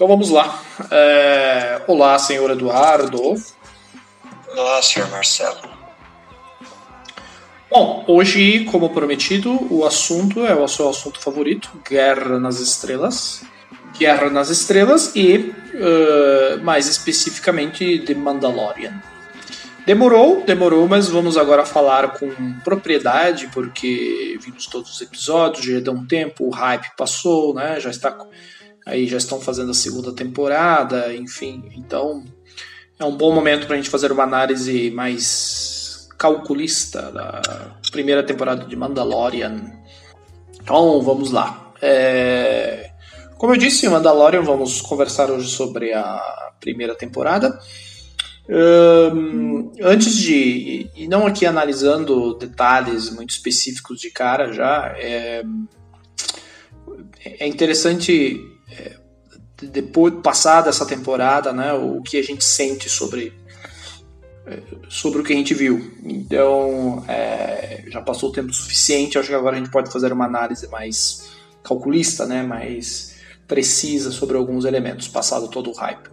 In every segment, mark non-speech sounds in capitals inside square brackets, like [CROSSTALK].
Então vamos lá. É... Olá, senhor Eduardo. Olá, senhor Marcelo. Bom, hoje, como prometido, o assunto é o seu assunto favorito: Guerra nas Estrelas. Guerra nas Estrelas e, uh, mais especificamente, The Mandalorian. Demorou, demorou, mas vamos agora falar com propriedade, porque vimos todos os episódios, já deu um tempo, o hype passou, né? Já está aí já estão fazendo a segunda temporada, enfim. Então, é um bom momento para a gente fazer uma análise mais calculista da primeira temporada de Mandalorian. Então, vamos lá. É... Como eu disse, Mandalorian, vamos conversar hoje sobre a primeira temporada. Um, antes de. E não aqui analisando detalhes muito específicos de cara já, é, é interessante, depois passada essa temporada, né, o que a gente sente sobre sobre o que a gente viu. Então, é, já passou o tempo suficiente, acho que agora a gente pode fazer uma análise mais calculista, né, mais precisa sobre alguns elementos, passado todo o hype.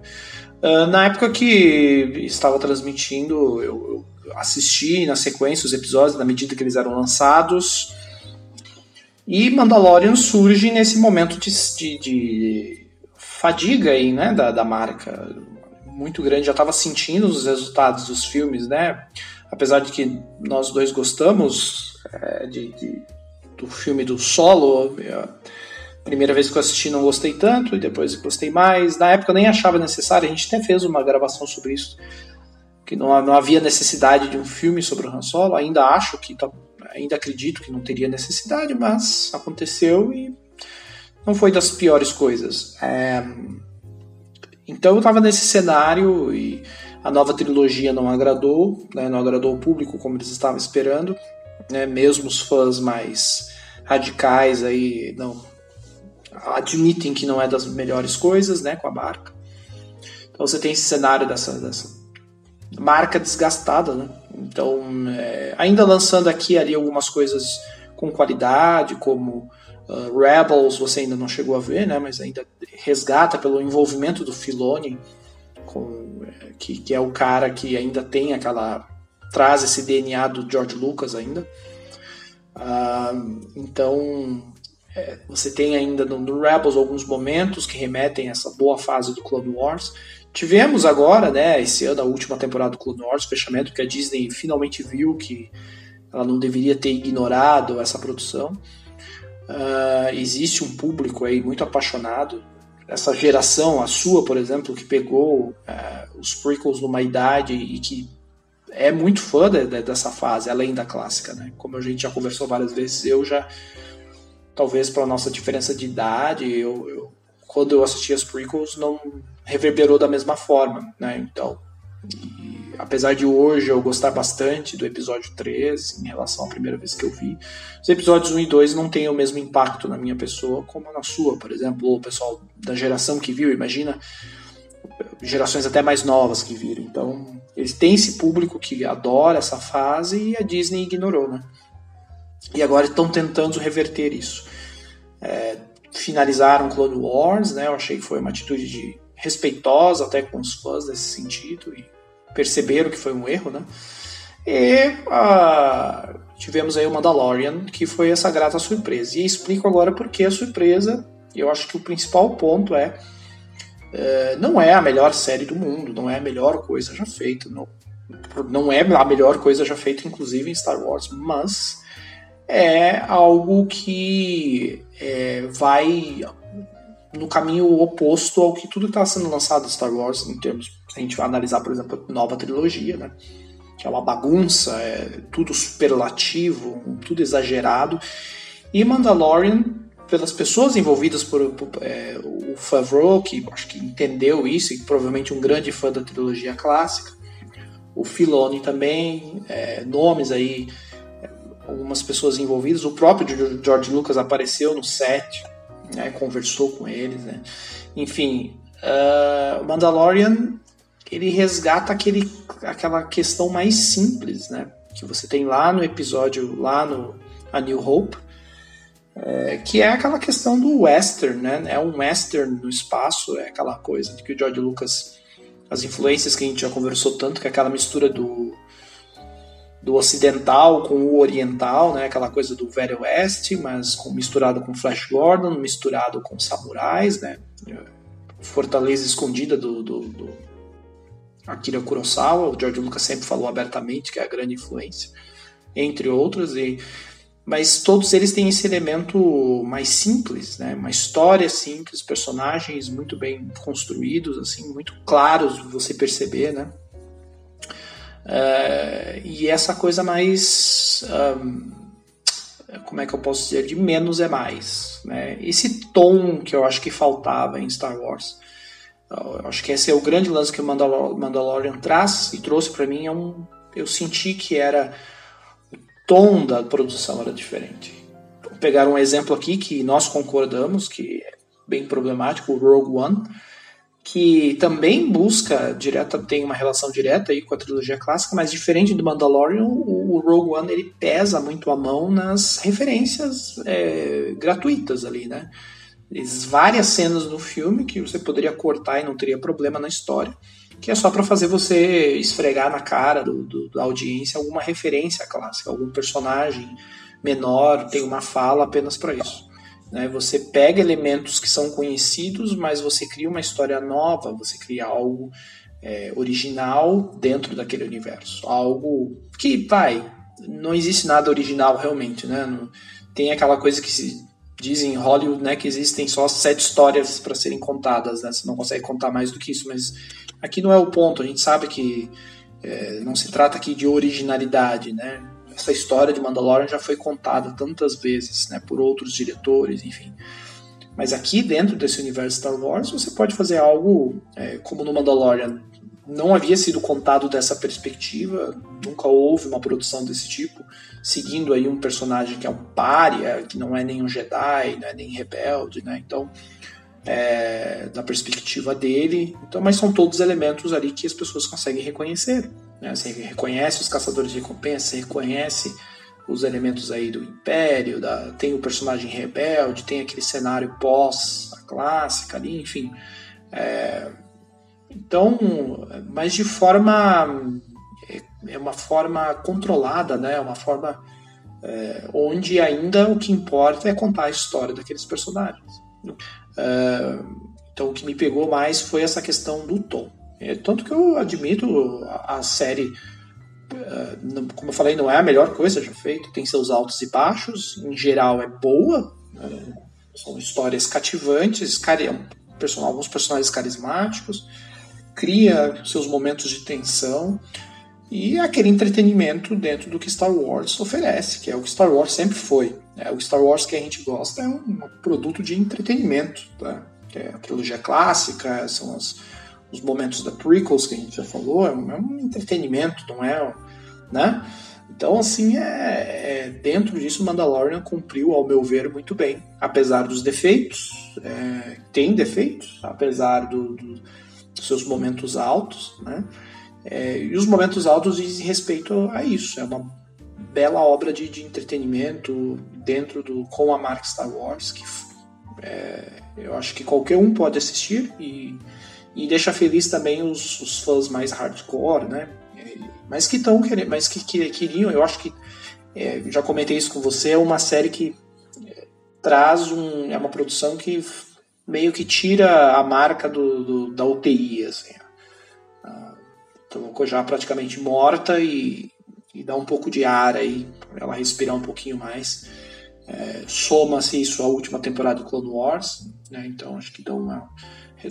Uh, na época que estava transmitindo, eu, eu assisti na sequência os episódios, na medida que eles eram lançados, e Mandalorian surge nesse momento de, de, de fadiga aí, né, da, da marca muito grande, já estava sentindo os resultados dos filmes, né? Apesar de que nós dois gostamos é, de, de, do filme do Solo, a primeira vez que eu assisti não gostei tanto, e depois gostei mais. Na época nem achava necessário, a gente até fez uma gravação sobre isso, que não, não havia necessidade de um filme sobre o Han Solo, ainda acho que, tá, ainda acredito que não teria necessidade, mas aconteceu e não foi das piores coisas. É, então eu estava nesse cenário e a nova trilogia não agradou, né, não agradou o público como eles estavam esperando, né, mesmo os fãs mais radicais aí não admitem que não é das melhores coisas, né, com a marca. Então você tem esse cenário dessa, dessa marca desgastada, né? Então é, ainda lançando aqui ali algumas coisas com qualidade, como Uh, Rebels você ainda não chegou a ver, né? Mas ainda resgata pelo envolvimento do Filoni, com, é, que, que é o cara que ainda tem aquela traz esse DNA do George Lucas ainda. Uh, então é, você tem ainda no, Rebels alguns momentos que remetem a essa boa fase do Clone Wars. Tivemos agora, né, esse ano, a última temporada do Clone Wars, fechamento que a Disney finalmente viu que ela não deveria ter ignorado essa produção. Uh, existe um público aí muito apaixonado. Essa geração, a sua, por exemplo, que pegou uh, os prequels numa idade e que é muito fã de, de, dessa fase, além da clássica, né? Como a gente já conversou várias vezes, eu já, talvez pela nossa diferença de idade, eu, eu quando eu assisti as prequels não reverberou da mesma forma, né? Então, e, apesar de hoje eu gostar bastante do episódio 3 em relação à primeira vez que eu vi, os episódios 1 e 2 não têm o mesmo impacto na minha pessoa como na sua, por exemplo, o pessoal da geração que viu, imagina gerações até mais novas que viram. Então, eles têm esse público que adora essa fase e a Disney ignorou, né? E agora estão tentando reverter isso. É, finalizaram Clone Wars, né? Eu achei que foi uma atitude de respeitosa até com os fãs nesse sentido e perceberam que foi um erro, né? E uh, tivemos aí o Mandalorian, que foi essa grata surpresa. E explico agora por que a surpresa. Eu acho que o principal ponto é uh, não é a melhor série do mundo, não é a melhor coisa já feita, não, não é a melhor coisa já feita, inclusive em Star Wars, mas é algo que é, vai no caminho oposto ao que tudo está sendo lançado Star Wars, em termos, se a gente vai analisar, por exemplo, a nova trilogia, né? Que é uma bagunça, é tudo superlativo, tudo exagerado. E Mandalorian, pelas pessoas envolvidas por, por é, o Favreau, que acho que entendeu isso, e provavelmente um grande fã da trilogia clássica, o Filoni também, é, nomes aí, algumas pessoas envolvidas, o próprio George Lucas apareceu no set, né, conversou com eles, né? Enfim, uh, Mandalorian ele resgata aquele, aquela questão mais simples, né? Que você tem lá no episódio, lá no A New Hope, é, que é aquela questão do western, né? É um western no espaço, é aquela coisa que o George Lucas, as influências que a gente já conversou tanto, que é aquela mistura do do ocidental com o oriental, né? Aquela coisa do Velho Oeste, mas com, misturado com Flash Gordon, misturado com samurais, né? Fortaleza escondida do, do, do Akira Kurosawa. O George Lucas sempre falou abertamente que é a grande influência, entre outros. E mas todos eles têm esse elemento mais simples, né? Uma história simples, personagens muito bem construídos, assim, muito claros de você perceber, né? Uh, e essa coisa mais. Um, como é que eu posso dizer? De menos é mais. Né? Esse tom que eu acho que faltava em Star Wars. Eu acho que esse é o grande lance que o Mandalor Mandalorian traz e trouxe para mim. É um, eu senti que era. O tom da produção era diferente. Vou pegar um exemplo aqui que nós concordamos, que é bem problemático, o Rogue One que também busca direta tem uma relação direta aí com a trilogia clássica, mas diferente do Mandalorian, o, Rogue One ele pesa muito a mão nas referências é, gratuitas ali, né? várias cenas no filme que você poderia cortar e não teria problema na história, que é só para fazer você esfregar na cara do, do, da audiência alguma referência clássica, algum personagem menor tem uma fala apenas para isso. Né? Você pega elementos que são conhecidos, mas você cria uma história nova, você cria algo é, original dentro daquele universo. Algo que, vai, não existe nada original realmente, né? Não, tem aquela coisa que se diz em Hollywood, né, que existem só sete histórias para serem contadas, né? Você não consegue contar mais do que isso, mas aqui não é o ponto. A gente sabe que é, não se trata aqui de originalidade, né? Essa história de Mandalorian já foi contada tantas vezes, né, por outros diretores, enfim. Mas aqui dentro desse universo Star Wars você pode fazer algo é, como no Mandalorian não havia sido contado dessa perspectiva, nunca houve uma produção desse tipo, seguindo aí um personagem que é um pária, que não é nem um Jedi, não é nem rebelde, né? Então, é, da perspectiva dele. Então, mas são todos elementos ali que as pessoas conseguem reconhecer. Né? Você reconhece os caçadores de recompensa, você reconhece os elementos aí do Império, da, tem o personagem rebelde, tem aquele cenário pós a clássica ali, enfim. É, então, mas de forma é, é uma forma controlada, né? Uma forma é, onde ainda o que importa é contar a história daqueles personagens. É, então, o que me pegou mais foi essa questão do tom. É, tanto que eu admito a, a série, uh, como eu falei, não é a melhor coisa já feita, tem seus altos e baixos, em geral é boa, uh, são histórias cativantes, person alguns personagens carismáticos, cria seus momentos de tensão e aquele entretenimento dentro do que Star Wars oferece, que é o que Star Wars sempre foi. Né? O Star Wars que a gente gosta é um produto de entretenimento, tá? é a trilogia clássica, são as os momentos da prequels que a gente já falou, é um, é um entretenimento, não é, né? Então, assim, é, é, dentro disso, Mandalorian cumpriu, ao meu ver, muito bem. Apesar dos defeitos, é, tem defeitos, apesar do, do, dos seus momentos altos, né? É, e os momentos altos dizem respeito a isso. É uma bela obra de, de entretenimento dentro do com a marca Star Wars, que é, eu acho que qualquer um pode assistir e e deixa feliz também os, os fãs mais hardcore, né? Mas que estão querendo, mas que, que, queriam, eu acho que é, já comentei isso com você, é uma série que é, traz um, é uma produção que meio que tira a marca do, do da UTI, assim. Ah, colocou já praticamente morta e, e, dá um pouco de ar aí, para ela respirar um pouquinho mais. É, Soma-se isso à última temporada do Clone Wars, né? Então acho que dá uma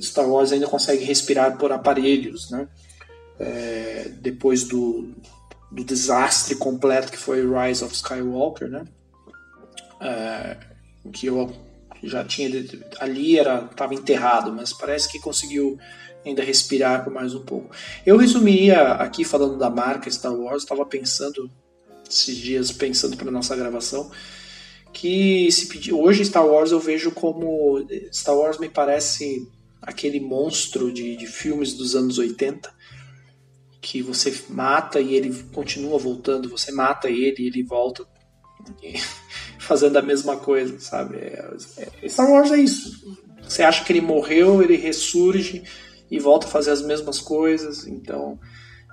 Star Wars ainda consegue respirar por aparelhos, né? É, depois do, do desastre completo que foi Rise of Skywalker, né? É, que eu já tinha ali era estava enterrado, mas parece que conseguiu ainda respirar por mais um pouco. Eu resumiria aqui falando da marca Star Wars, estava pensando esses dias pensando para nossa gravação que se pedir hoje Star Wars eu vejo como Star Wars me parece aquele monstro de, de filmes dos anos 80 que você mata e ele continua voltando, você mata ele e ele volta [LAUGHS] fazendo a mesma coisa, sabe? É, é, Star Wars é isso. Você acha que ele morreu, ele ressurge e volta a fazer as mesmas coisas, então.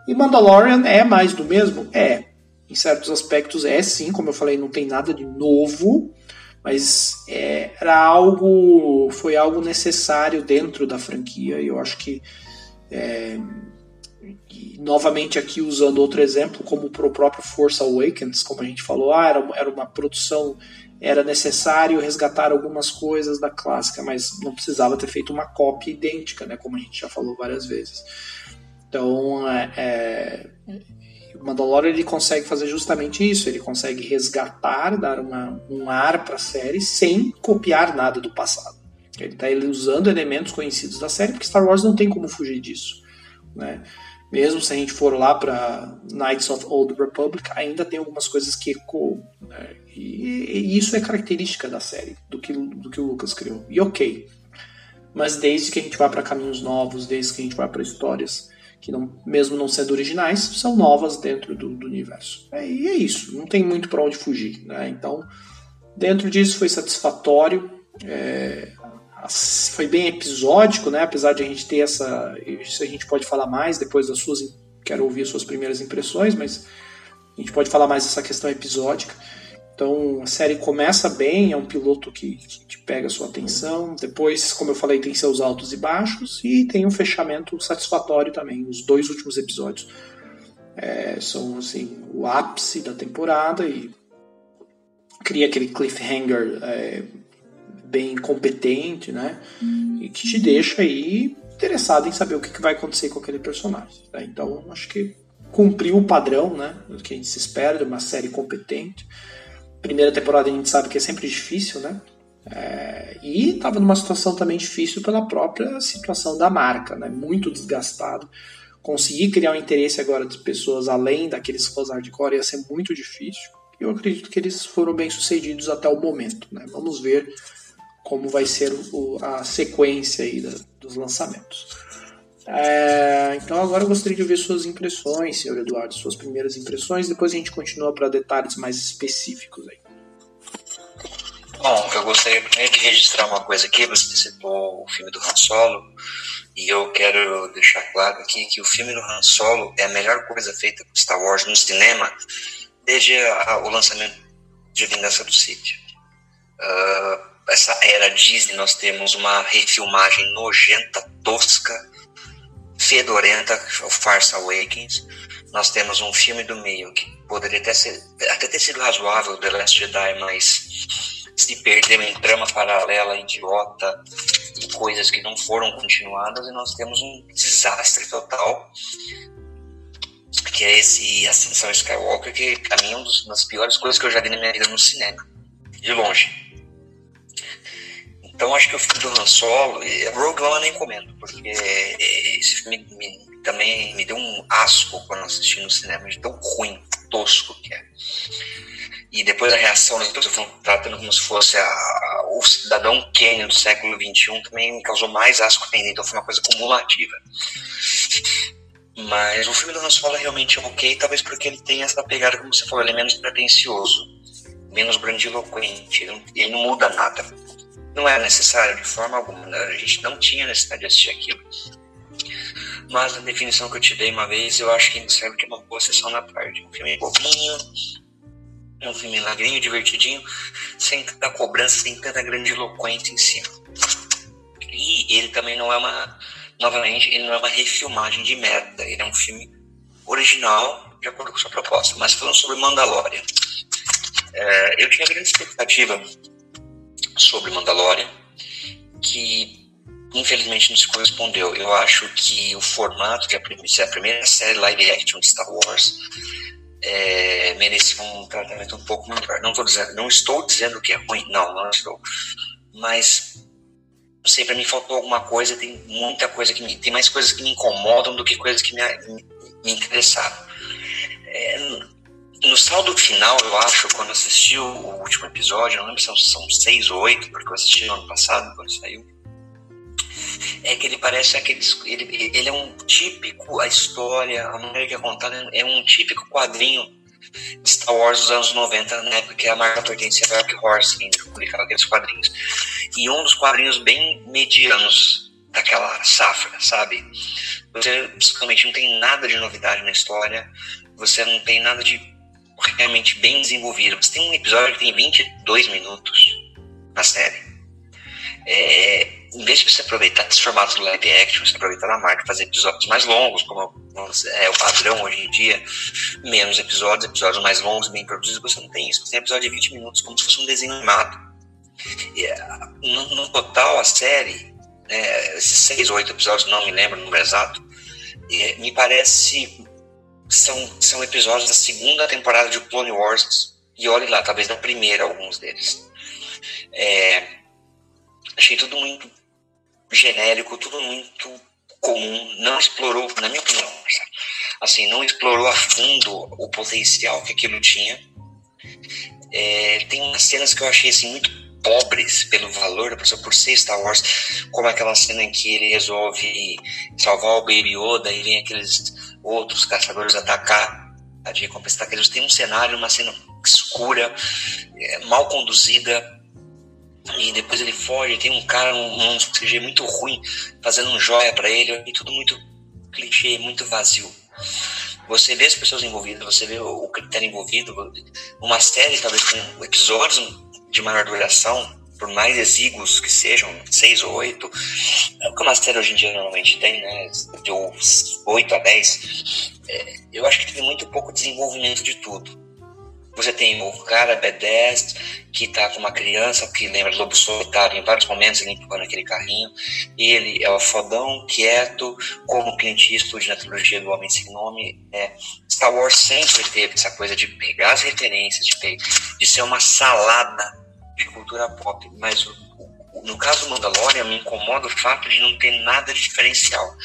E Mandalorian é mais do mesmo? É. Em certos aspectos é sim, como eu falei, não tem nada de novo, mas é, era algo. foi algo necessário dentro da franquia, e eu acho que. É, e, novamente aqui usando outro exemplo, como pro próprio Force Awakens, como a gente falou, ah, era, era uma produção, era necessário resgatar algumas coisas da clássica, mas não precisava ter feito uma cópia idêntica, né, como a gente já falou várias vezes. Então, é, é, o Mandalorian ele consegue fazer justamente isso, ele consegue resgatar, dar uma, um ar para a série sem copiar nada do passado. Ele está usando elementos conhecidos da série, porque Star Wars não tem como fugir disso. Né? Mesmo se a gente for lá para Knights of Old Republic, ainda tem algumas coisas que ecoam. Né? E, e, isso é característica da série, do que, do que o Lucas criou. E ok. Mas desde que a gente vá para caminhos novos, desde que a gente vá para histórias que, não, mesmo não sendo originais, são novas dentro do, do universo. É, e é isso, não tem muito para onde fugir. Né? Então, dentro disso foi satisfatório. É, foi bem episódico, né? Apesar de a gente ter essa. Isso a gente pode falar mais depois das suas. Quero ouvir as suas primeiras impressões, mas a gente pode falar mais dessa questão episódica. Então a série começa bem, é um piloto que, que pega a sua atenção. Depois, como eu falei, tem seus altos e baixos e tem um fechamento satisfatório também. Os dois últimos episódios é, são assim o ápice da temporada e cria aquele cliffhanger é, bem competente, né? E que te deixa aí interessado em saber o que, vai acontecer com aquele personagem. Né? Então, acho que cumpriu o padrão, né? Do que a gente se espera de uma série competente. Primeira temporada a gente sabe que é sempre difícil, né? É, e estava numa situação também difícil pela própria situação da marca, né? Muito desgastado. Conseguir criar um interesse agora de pessoas além daqueles fãs hardcore ia ser muito difícil. Eu acredito que eles foram bem sucedidos até o momento, né? Vamos ver como vai ser o, a sequência aí da, dos lançamentos. É, então agora eu gostaria de ouvir suas impressões, senhor Eduardo, suas primeiras impressões, depois a gente continua para detalhes mais específicos aí. Bom, eu gostaria primeiro de registrar uma coisa aqui, você citou o filme do Han Solo, e eu quero deixar claro aqui que o filme do Han Solo é a melhor coisa feita por Star Wars no cinema desde a, o lançamento de Vingança do Sith. Uh, essa era Disney, nós temos uma refilmagem nojenta, tosca, fedorenta, Farce Awakens. Nós temos um filme do meio que poderia até, ser, até ter sido razoável, The Last Jedi, mas se perdeu em trama paralela, idiota, e coisas que não foram continuadas, e nós temos um desastre total, que é esse Ascensão Skywalker, que pra mim é uma das piores coisas que eu já vi na minha vida no cinema, de longe. Então acho que o filme do Han Solo, Rogue One eu nem comento, porque esse filme me, também me deu um asco quando assisti no cinema, de tão ruim, tosco que é. E depois a reação das pessoas tratando como se fosse a, o cidadão Kenny do século XXI também me causou mais asco ainda, então foi uma coisa cumulativa. Mas o filme do Han Solo é realmente ok, talvez porque ele tem essa pegada, como você falou, ele é menos pretencioso, menos grandiloquente, ele não, ele não muda nada não era necessário de forma alguma, né? a gente não tinha necessidade de assistir aquilo. Mas a definição que eu te dei uma vez, eu acho que serve de uma boa sessão na tarde. Um filme bobinho, um filme lagrinho, divertidinho, sem tanta cobrança, sem tanta grandiloquência em cima. E ele também não é uma, novamente, ele não é uma refilmagem de merda, ele é um filme original, de acordo com sua proposta. Mas falando sobre Mandalorian, é, eu tinha grande expectativa sobre Mandalorian, que infelizmente não se correspondeu. Eu acho que o formato, que é a primeira série live action de Star Wars, é, um tratamento um pouco melhor. Não, não estou dizendo que é ruim, não, não estou. Mas não sei, para mim faltou alguma coisa, tem muita coisa que me, tem mais coisas que me incomodam do que coisas que me, me, me interessaram. É, no saldo final, eu acho, quando assisti o último episódio, não lembro se são seis ou oito, porque eu assisti no ano passado, quando saiu, é que ele parece aqueles. Ele, ele é um típico, a história, a maneira que é contada, é um típico quadrinho Star Wars dos anos 90, na época que a marca pertencia a Dark Horse, ainda publicava aqueles quadrinhos. E um dos quadrinhos bem medianos daquela safra, sabe? Você basicamente não tem nada de novidade na história, você não tem nada de realmente bem desenvolvido. Você tem um episódio que tem 22 minutos na série. É, em vez de você aproveitar esse formato do live action, você aproveitar a marca fazer episódios mais longos, como é o padrão hoje em dia, menos episódios, episódios mais longos, bem produzidos, você não tem isso. Você tem episódio de 20 minutos, como se fosse um desenho animado. E, no, no, total, a série, é, esses seis ou oito episódios, não me lembro o número exato, é, me parece são, são episódios da segunda temporada de Clone Wars, e olhe lá, talvez da primeira, alguns deles. É, achei tudo muito genérico, tudo muito comum, não explorou, na minha opinião, assim, não explorou a fundo o potencial que aquilo tinha. É, tem umas cenas que eu achei assim muito pobres pelo valor da pessoa por ser Star Wars, como aquela cena em que ele resolve salvar o Baby Yoda e vem aqueles outros caçadores atacar a de recompensa que eles um cenário, uma cena escura, é, mal conduzida, e depois ele foge, tem um cara, um, um CG muito ruim, fazendo um joia para ele, e tudo muito clichê, muito vazio. Você vê as pessoas envolvidas, você vê o critério envolvido, uma série talvez com episódios de maior duração, por mais exíguos que sejam, seis ou oito, é o que uma série hoje em dia normalmente tem, né, de oito a dez, é, eu acho que teve muito pouco desenvolvimento de tudo. Você tem o cara B10 que tá com uma criança que lembra Lobo Solitário em vários momentos, ele empurrando aquele carrinho. Ele é o fodão, quieto, como Clint Eastwood na trilogia do Homem Sem Nome. É, Star Wars sempre teve essa coisa de pegar as referências, de, de ser uma salada de cultura pop, mas no caso Mandalorian me incomoda o fato de não ter nada de diferencial.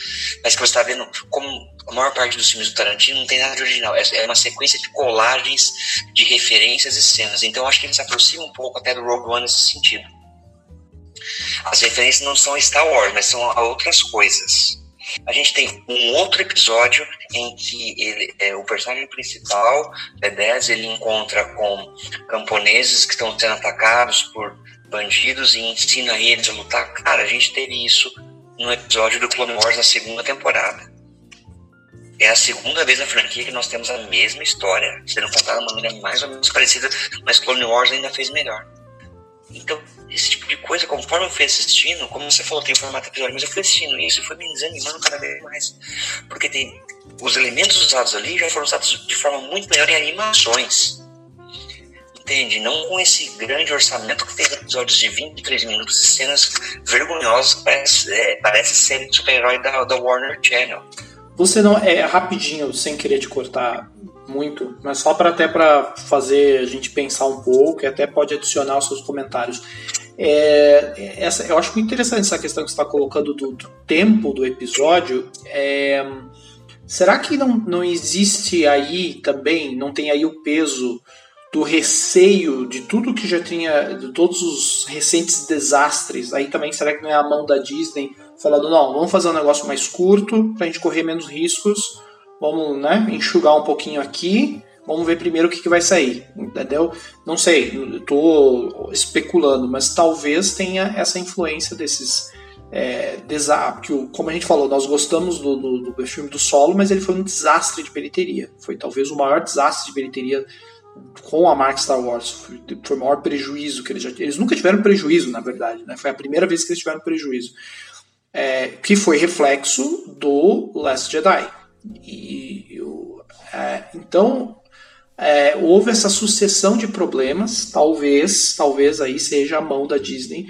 Mas que você está vendo como a maior parte dos filmes do Tarantino não tem nada de original. É, é uma sequência de colagens de referências e cenas. Então acho que ele se aproxima um pouco até do Rogue One nesse sentido. As referências não são Star Wars, mas são a outras coisas. A gente tem um outro episódio em que ele, é, o personagem principal, B10, ele encontra com camponeses que estão sendo atacados por bandidos e ensina eles a lutar. Cara, a gente teve isso no episódio do Clone Wars na segunda temporada. É a segunda vez na franquia que nós temos a mesma história, sendo contada de uma maneira mais ou menos parecida, mas Clone Wars ainda fez melhor. Então, esse tipo de coisa, conforme eu fui assistindo, como você falou, tem formato episódio, mas eu fui assistindo isso e foi me desanimando cada vez mais. Porque tem os elementos usados ali já foram usados de forma muito melhor em animações. Entende? Não com esse grande orçamento que tem episódios de 23 minutos e cenas vergonhosas que parece, é, parece ser super-herói da, da Warner Channel. Você não é rapidinho, sem querer te cortar muito, mas só para até para fazer a gente pensar um pouco e até pode adicionar os seus comentários. É, essa, eu acho muito interessante essa questão que você está colocando do, do, tempo do episódio. É, será que não, não existe aí também, não tem aí o peso do receio de tudo que já tinha, de todos os recentes desastres? Aí também será que não é a mão da Disney? falando, não, vamos fazer um negócio mais curto para a gente correr menos riscos, vamos né, enxugar um pouquinho aqui, vamos ver primeiro o que, que vai sair, entendeu? Não sei, estou especulando, mas talvez tenha essa influência desses é, desastres, como a gente falou, nós gostamos do, do, do filme do Solo, mas ele foi um desastre de bilheteria, foi talvez o maior desastre de bilheteria com a marca Star Wars. Foi, foi o maior prejuízo que eles já Eles nunca tiveram prejuízo, na verdade. Né? Foi a primeira vez que eles tiveram prejuízo é, que foi reflexo do Last Jedi. E, é, então é, houve essa sucessão de problemas, talvez, talvez aí seja a mão da Disney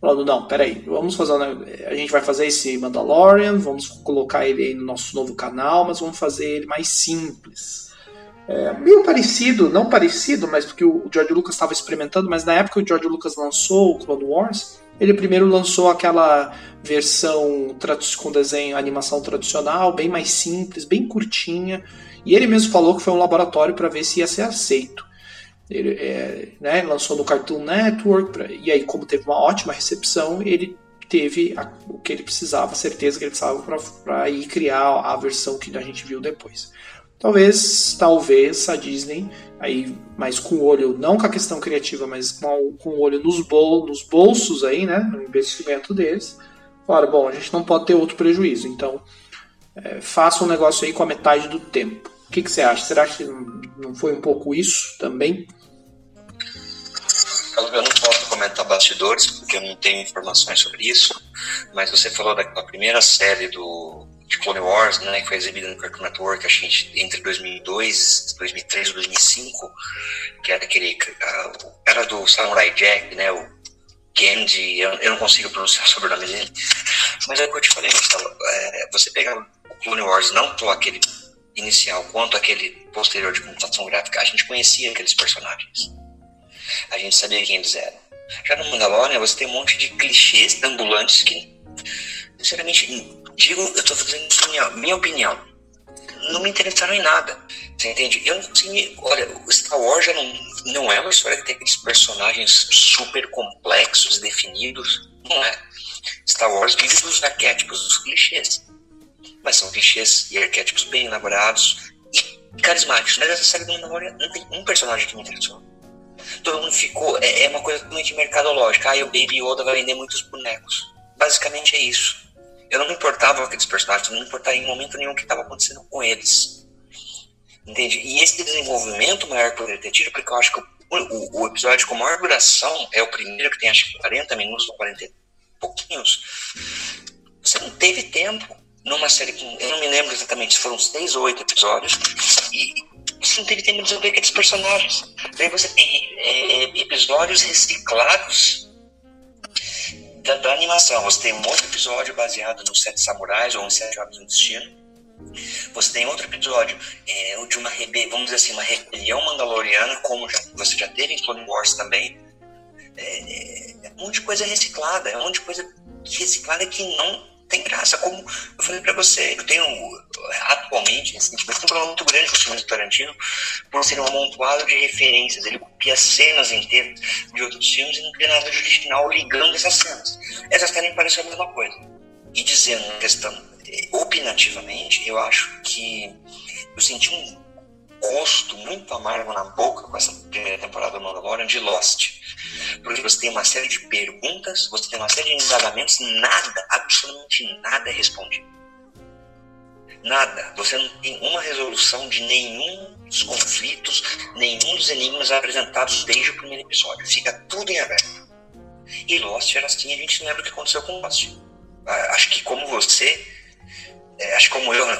falando, não, peraí, vamos fazer, a gente vai fazer esse Mandalorian, vamos colocar ele aí no nosso novo canal, mas vamos fazer ele mais simples. É, meio parecido, não parecido, mas porque o George Lucas estava experimentando, mas na época que o George Lucas lançou o Clone Wars, ele primeiro lançou aquela versão com desenho, animação tradicional, bem mais simples, bem curtinha, e ele mesmo falou que foi um laboratório para ver se ia ser aceito. Ele é, né, lançou no Cartoon Network, pra, e aí, como teve uma ótima recepção, ele teve a, o que ele precisava, a certeza que ele precisava para ir criar a versão que a gente viu depois. talvez, talvez a Disney, aí, mas com o olho, não com a questão criativa, mas com, com o olho nos, bol, nos bolsos aí, né, no investimento deles, falaram, bom, a gente não pode ter outro prejuízo, então é, faça um negócio aí com a metade do tempo. O que, que você acha? Será que não foi um pouco isso também? Eu não posso comentar bastidores, porque eu não tenho informações sobre isso, mas você falou daquela primeira série do, de Clone Wars, né, que foi exibida no Cartoon Network, acho que entre 2002, 2003 e 2005, que era aquele, uh, era do Samurai Jack, né, o Genji, eu, eu não consigo pronunciar [LAUGHS] o nome dele, mas é o que eu te falei, Marcelo, é, você pegar o Clone Wars, não só aquele inicial quanto aquele posterior de computação gráfica, a gente conhecia aqueles personagens. A gente sabia quem eles eram. Já no Mandalorian, você tem um monte de clichês ambulantes que, sinceramente, digo, eu estou fazendo minha, minha opinião, não me interessaram em nada. Você entende? Eu não consegui. Olha, o Star Wars já não, não é uma história que tem aqueles personagens super complexos, definidos. Não é. Star Wars vive dos arquétipos, dos clichês. Mas são clichês e arquétipos bem elaborados e carismáticos. Mas essa série do Mandalorian não tem um personagem que me interessou. Todo mundo ficou. É, é uma coisa totalmente mercadológica. Ah, o Baby Yoda vai vender muitos bonecos. Basicamente é isso. Eu não me importava com aqueles personagens, não me importava em momento nenhum o que estava acontecendo com eles. Entende? E esse desenvolvimento maior poderia ter tido, porque eu acho que o, o, o, episódio com maior duração é o primeiro, que tem acho que 40 minutos ou 40 e pouquinhos. Você não teve tempo numa série com. Eu não me lembro exatamente foram seis ou oito episódios. E você não teve tempo de desenvolver aqueles personagens. Daí você tem é, é, episódios reciclados da, da, animação. Você tem um outro episódio baseado nos Sete Samurais ou em Sete Homens no Destino. Você tem outro episódio é, de uma rebelião, vamos dizer assim, uma rebelião mandaloriana, como já, você já teve em Clone Wars também. É, é, é um monte de coisa reciclada, é um monte de coisa reciclada que não tem graça. Como eu falei para você, eu tenho atualmente, recentemente, um problema muito grande com os filmes do Tarantino por ser um amontoado de referências. Ele copia cenas inteiras de outros filmes e não cria nada de original ligando essas cenas. Essas querem parecer a mesma coisa. E dizendo, questão opinativamente, eu acho que eu senti um gosto muito amargo na boca com essa primeira temporada do Mandalorian de Lost. Porque você tem uma série de perguntas, você tem uma série de indagamentos, nada, absolutamente nada é respondido. Nada. Você não tem uma resolução de nenhum dos conflitos, nenhum dos enigmas apresentados desde o primeiro episódio. Fica tudo em aberto. E Lost era assim, a gente lembra o que aconteceu com Lost. Ah, acho que como você, acho que como eu, né,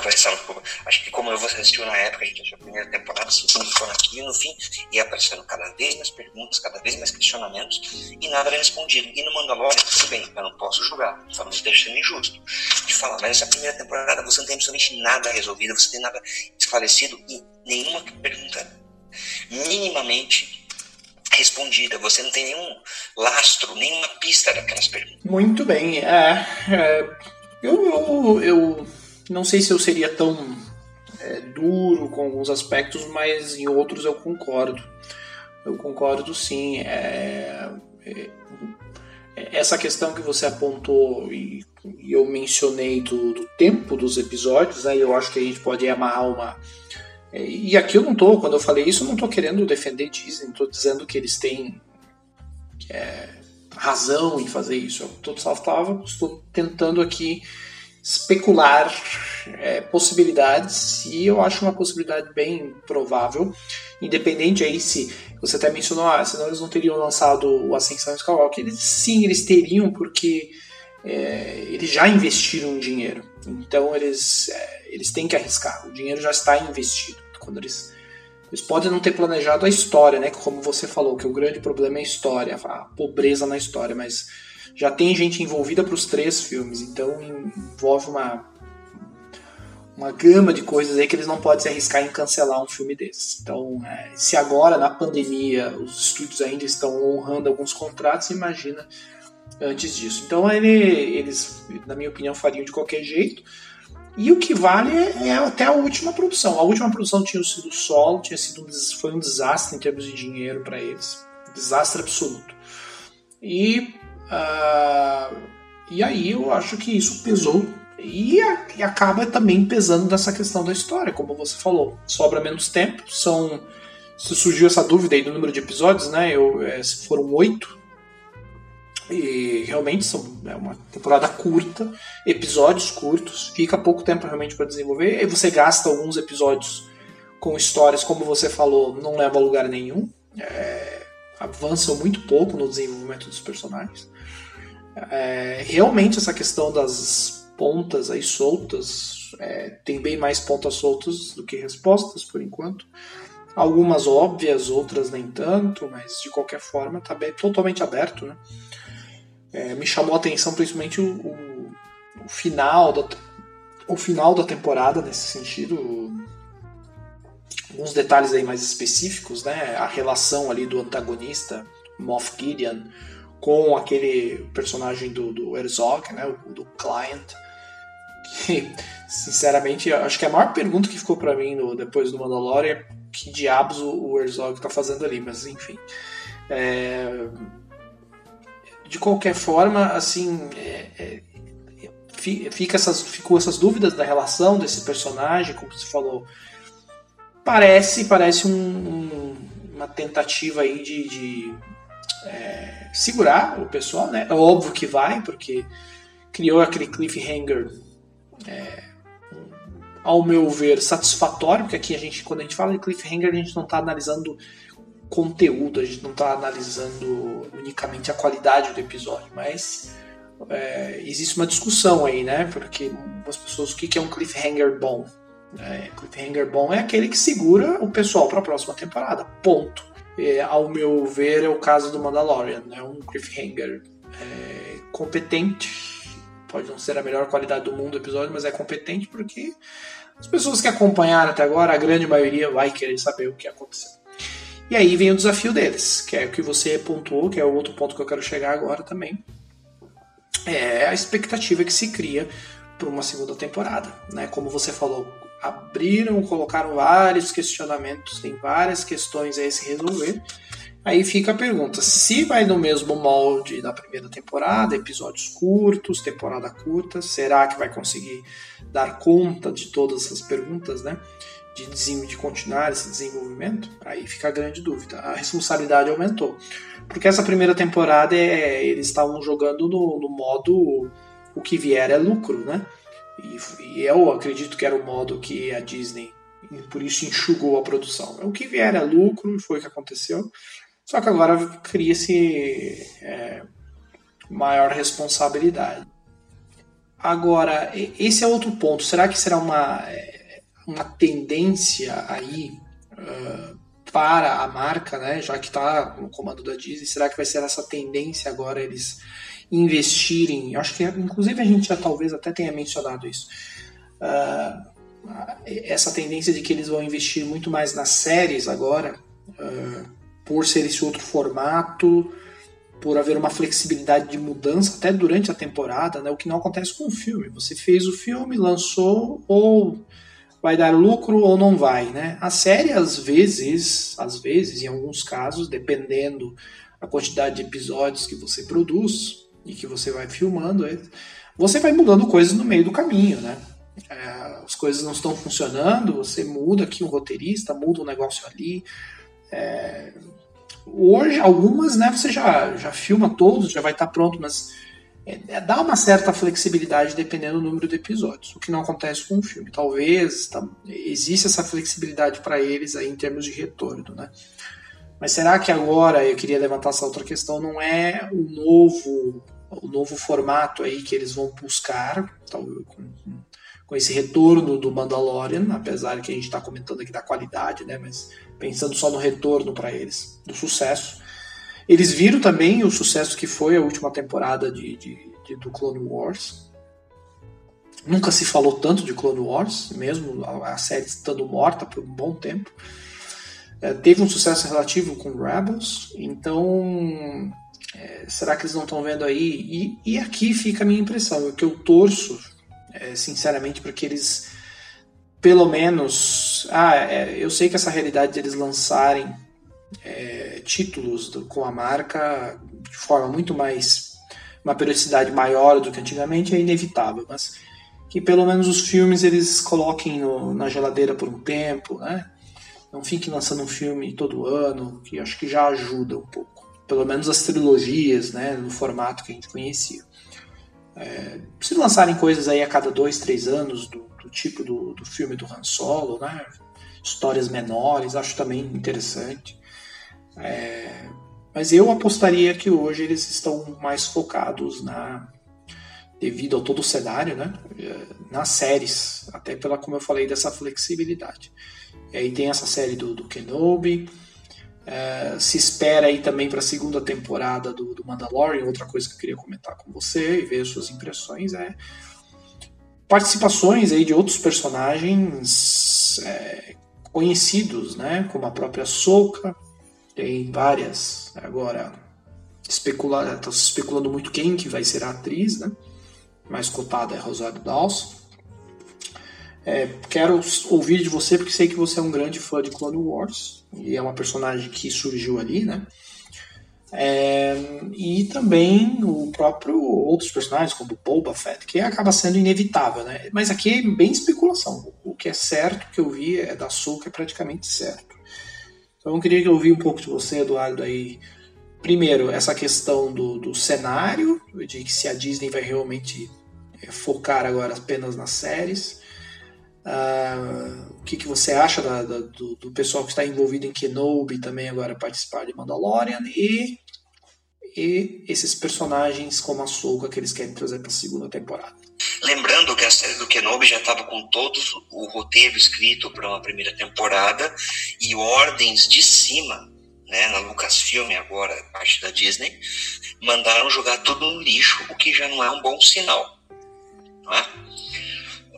acho que como eu você assistiu na época, a gente assistiu a primeira temporada, ficou naquilo, no fim, ia aparecendo cada vez mais perguntas, cada vez mais questionamentos, e nada era respondido. E no Mandalorian, tudo bem, eu não posso julgar, só não esteja injusto, de falar, mas essa primeira temporada você não tem absolutamente nada resolvido, você tem nada esclarecido, e nenhuma pergunta minimamente respondida. Você não tem nenhum lastro, nenhuma pista daquelas perguntas. Muito bem. É, é, eu, eu, eu não sei se eu seria tão é, duro com alguns aspectos, mas em outros eu concordo. Eu concordo sim. É, é, essa questão que você apontou e, e eu mencionei do, do, tempo dos episódios, né, eu acho que a gente pode amarrar uma. É, e aqui eu não tô, quando eu falei isso, eu não estou querendo defender Disney, estou dizendo que eles têm é, razão em fazer isso. Eu só estava, estou tentando aqui especular é, possibilidades e eu acho uma possibilidade bem provável, independente aí se você até mencionou, ah, senão eles não teriam lançado o Ascensão Skywalker, eles sim, eles teriam porque é, eles já investiram dinheiro, então eles, é, eles têm que arriscar, o dinheiro já está investido, quando eles eles podem não ter planejado a história, né? Como você falou, que o grande problema é a história, a pobreza na história, mas já tem gente envolvida para os três filmes, então envolve uma uma gama de coisas aí que eles não podem se arriscar em cancelar um filme desses. Então, é, se agora na pandemia os estúdios ainda estão honrando alguns contratos, imagina antes disso. Então, ele, eles, na minha opinião, fariam de qualquer jeito. E o que vale é, é até a última produção. A última produção tinha sido solo, tinha sido foi um desastre em termos de dinheiro para eles, desastre absoluto. E Uh, e aí eu acho que isso pesou E, a, e, acaba também pesando nessa questão da história, como você falou. Sobra menos tempo, são. Se surgiu essa dúvida aí do número de episódios, né? Eu, é, foram oito. E realmente são, é uma temporada curta, episódios curtos, fica pouco tempo realmente para desenvolver. E você gasta alguns episódios com histórias, como você falou, não leva a lugar nenhum. É, avançam muito pouco no desenvolvimento dos personagens. É, realmente essa questão das pontas aí soltas é, tem bem mais pontas soltas do que respostas por enquanto. Algumas óbvias, outras nem tanto, mas de qualquer forma está bem, totalmente aberto. Né? É, me chamou a atenção principalmente o, o, o, final da, o final da temporada nesse sentido. Alguns detalhes aí mais específicos, né? A relação ali do antagonista, Moff Gideon, com aquele personagem do, do Herzog, né? O, do Client. Que, sinceramente, acho que a maior pergunta que ficou para mim no, depois do Mandalorian é que diabos o, o Herzog tá fazendo ali, mas enfim. É, de qualquer forma, assim, é, é, fica essas, ficou essas dúvidas da relação desse personagem, como você falou. Parece, parece um, um, uma tentativa aí de, de é, segurar o pessoal, né? É óbvio que vai, porque criou aquele cliffhanger, é, ao meu ver, satisfatório, porque aqui a gente, quando a gente fala de cliffhanger, a gente não está analisando conteúdo, a gente não está analisando unicamente a qualidade do episódio, mas é, existe uma discussão aí, né? Porque as pessoas, o que é um cliffhanger bom? É, cliffhanger bom é aquele que segura o pessoal para a próxima temporada, ponto. É, ao meu ver, é o caso do Mandalorian, é um cliffhanger é, competente. Pode não ser a melhor qualidade do mundo do episódio, mas é competente porque as pessoas que acompanharam até agora, a grande maioria vai querer saber o que aconteceu. E aí vem o desafio deles, que é o que você pontuou, que é o outro ponto que eu quero chegar agora também. É a expectativa que se cria para uma segunda temporada. Né? Como você falou, abriram, colocaram vários questionamentos, tem várias questões a se resolver. Aí fica a pergunta: se vai no mesmo molde da primeira temporada, episódios curtos, temporada curta, será que vai conseguir dar conta de todas essas perguntas, né? de, de continuar esse desenvolvimento, aí fica a grande dúvida. A responsabilidade aumentou. Porque essa primeira temporada é, eles estavam jogando no, no modo o que vier é lucro, né? E, e, eu acredito que era o modo que a Disney, por isso, enxugou a produção. O que vier é lucro, foi o que aconteceu. Só que agora cria-se é, maior responsabilidade. Agora, esse é outro ponto. Será que será uma. É, uma tendência aí uh, para a marca, né? Já que está no comando da Disney, será que vai ser essa tendência agora eles investirem? Acho que inclusive a gente já talvez até tenha mencionado isso. Uh, essa tendência de que eles vão investir muito mais nas séries agora, uh, por ser esse outro formato, por haver uma flexibilidade de mudança até durante a temporada, né? O que não acontece com o filme. Você fez o filme, lançou ou vai dar lucro ou não vai, né? A série às vezes, às vezes, em alguns casos, dependendo a quantidade de episódios que você produz e que você vai filmando, você vai mudando coisas no meio do caminho, né? É, as coisas não estão funcionando, você muda aqui um roteirista, muda um negócio ali. É, hoje, algumas, né, você já, já filma todos, já vai estar pronto, mas é, é, dá uma certa flexibilidade dependendo do número de episódios, o que não acontece com o filme. Talvez tá, existe essa flexibilidade para eles aí em termos de retorno, né? Mas será que agora eu queria levantar essa outra questão? Não é o novo o novo formato aí que eles vão buscar, com, com esse retorno do Mandalorian, apesar que a gente está comentando aqui da qualidade, né? Mas pensando só no retorno para eles, do sucesso eles viram também o sucesso que foi a última temporada de, de, de, do Clone Wars. Nunca se falou tanto de Clone Wars, mesmo a, a série estando morta por um bom tempo. É, teve um sucesso relativo com Rebels, então é, será que eles não estão vendo aí? E, e, aqui fica a minha impressão, que eu torço, é, sinceramente, para que eles, pelo menos. Ah, é, eu sei que essa realidade de eles lançarem é, títulos do, com a marca de forma muito mais uma periodicidade maior do que antigamente é inevitável, mas que pelo menos os filmes eles coloquem no, na geladeira por um tempo, né? Não fiquem lançando um filme todo ano, que acho que já ajuda um pouco. Pelo menos as trilogias, né? No formato que a gente conhecia. É, se lançarem coisas aí a cada dois, três anos, do, do tipo do, do, filme do Han Solo, né? Histórias menores, acho também interessante. É, mas eu apostaria que hoje eles estão mais focados na devido a todo o cenário, né? Nas séries, até pela como eu falei dessa flexibilidade. E aí tem essa série do, do Kenobi. É, se espera aí também para a segunda temporada do, do, Mandalorian. Outra coisa que eu queria comentar com você e ver suas impressões é participações aí de outros personagens é, conhecidos, né? Como a própria Soka, tem várias agora tá especulando muito quem que vai ser a atriz, né? Mais cotada é Rosário Dawson. É, quero ouvir de você porque sei que você é um grande fã de Clone Wars e é uma personagem que surgiu ali, né? É, e também o próprio outros personagens como Boba Fett, que acaba sendo inevitável, né? Mas aqui é bem especulação. O que é certo que eu vi é da Soul que é praticamente certo. Então eu queria ouvir um pouco de você, Eduardo, aí. Primeiro, essa questão do, do cenário, de que se a Disney vai realmente é, focar agora apenas nas séries. Uh, o que, que você acha da, da, do, do, pessoal que está envolvido em Kenobi também agora participar de Mandalorian e, e esses personagens como a Soka que eles querem trazer para a segunda temporada. Lembrando que a série do Kenobi já estava com todo o roteiro escrito para uma primeira temporada e ordens de cima, né, na Lucasfilm, agora parte da Disney, mandaram jogar tudo no lixo, o que já não é um bom sinal. Não é?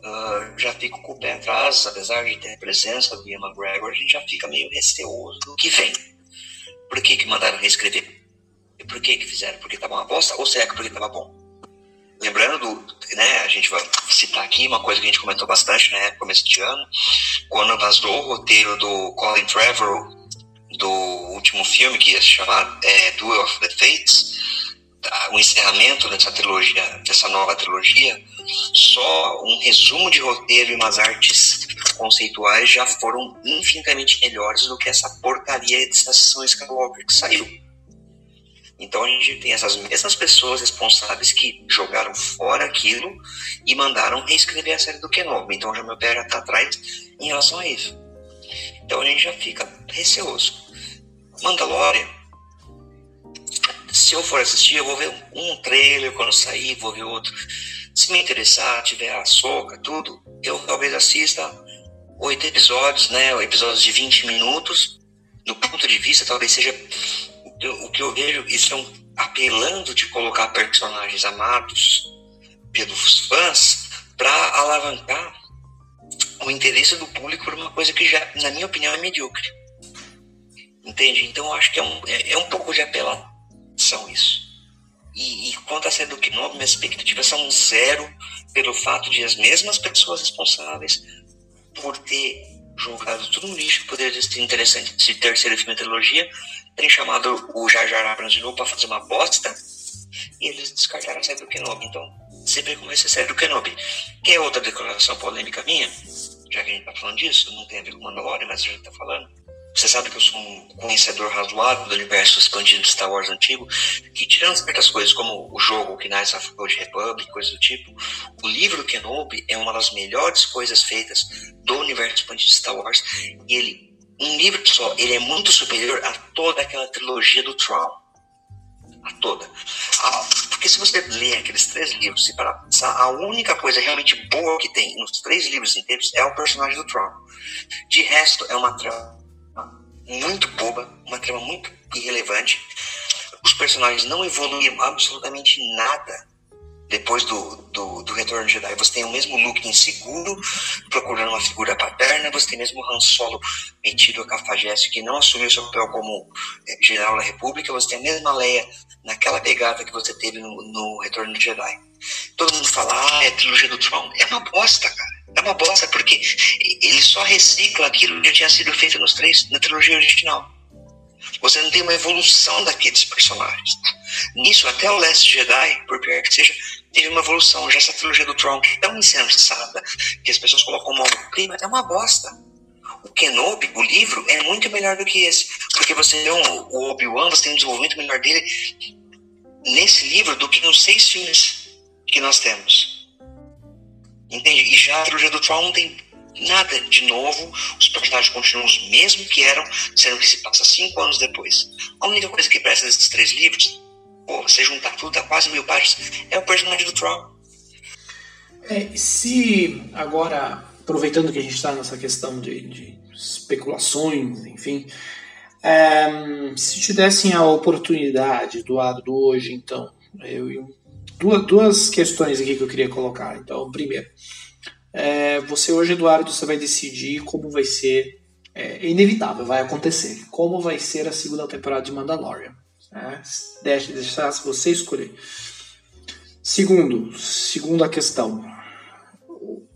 Uh, já fico com o pé atrás, apesar de ter a presença do Ian McGregor, a gente já fica meio receoso do que vem. Por que, que mandaram reescrever? Por que, que fizeram? Porque estava uma bosta ou será que porque estava bom? Lembrando, né, a gente vai citar aqui uma coisa que a gente comentou bastante, né, começo de ano, quando vazou o roteiro do Colin Trevorrow, do último filme, que ia se chamar é, Duel of the Fates, tá, o encerramento dessa trilogia, dessa nova trilogia, só um resumo de roteiro e umas artes conceituais já foram infinitamente melhores do que essa porcaria de sessão Skywalker que saiu. Então a gente tem essas mesmas pessoas responsáveis que jogaram fora aquilo e mandaram reescrever a série do Kenobi. Então já meu pé já está atrás em relação a isso. Então a gente já fica receoso. Mandalorian, se eu for assistir, eu vou ver um trailer quando sair, vou ver outro. Se me interessar, tiver a soca, tudo, eu talvez assista oito episódios, né? Episódios de 20 minutos. Do ponto de vista, talvez seja o que eu vejo, estão apelando de colocar personagens amados pelos fãs para alavancar o interesse do público por uma coisa que já, na minha opinião, é medíocre. Entende? Então eu acho que é um, é, é um pouco de apelação isso. E, e quanto a ser do Kenobi, minhas expectativas são zero pelo fato de as mesmas pessoas responsáveis por ter jogado tudo no lixo, poderia ser interessante esse terceiro filme da trilogia, tem chamado o Jar Jar Abrams de novo para fazer uma bosta e eles descartaram a série do Kenobi. Então, sempre começa a série do Kenobi. Que é outra declaração polêmica minha, já que a gente tá falando disso, não tem a ver com Mandalorian, mas a gente tá falando. Você sabe que eu sou um conhecedor razoável do universo expandido de Star Wars antigo, que tirando certas coisas como o jogo Knights of the Old Republic, coisas do tipo, o livro Kenobi é uma das melhores coisas feitas do universo expandido de Star Wars, e ele um livro só, ele é muito superior a toda aquela trilogia do Tron. A toda. Ah, porque se você ler aqueles três livros e para pensar, a única coisa realmente boa que tem nos três livros inteiros é o personagem do Tron. De resto, é uma trama muito boba, uma trama muito irrelevante. Os personagens não evoluíram absolutamente nada depois do, do, do Retorno de Jedi, você tem o mesmo Luke inseguro, procurando uma figura paterna, você tem mesmo Han Solo metido a cafajeste, que não assumiu seu papel como é, general da República, você tem a mesma Leia naquela pegada que você teve no, no Retorno de Jedi. Todo mundo fala, ah, é a trilogia do Tron. É uma bosta, cara. É uma bosta, porque ele só recicla aquilo que tinha sido feito nos três, na trilogia original. Você não tem uma evolução daqueles personagens. Nisso, até o Last Jedi, por pior que seja, teve uma evolução. Já essa trilogia do Tron, que é tão insensata, que as pessoas colocam como prima, é uma bosta. O Kenobi, o livro, é muito melhor do que esse. Porque você vê um, o Obi-Wan, você tem um desenvolvimento melhor dele nesse livro do que nos seis filmes que nós temos. Entende? E já a trilogia do Tron não tem nada de novo, os personagens continuam os mesmos que eram, sendo que se passa cinco anos depois. A única coisa que presta desses três livros, pô, você juntar tudo, dá quase mil páginas, é o personagem do Tron. É, se agora, aproveitando que a gente está nessa questão de, de especulações, enfim, é, se te dessem a oportunidade, Eduardo, hoje, então, eu, eu, duas, duas questões aqui que eu queria colocar. Então, primeiro, é, você hoje, Eduardo, você vai decidir como vai ser, é, inevitável, vai acontecer, como vai ser a segunda temporada de Mandalorian. Né? Deixa, deixa você escolher. Segundo, segunda questão.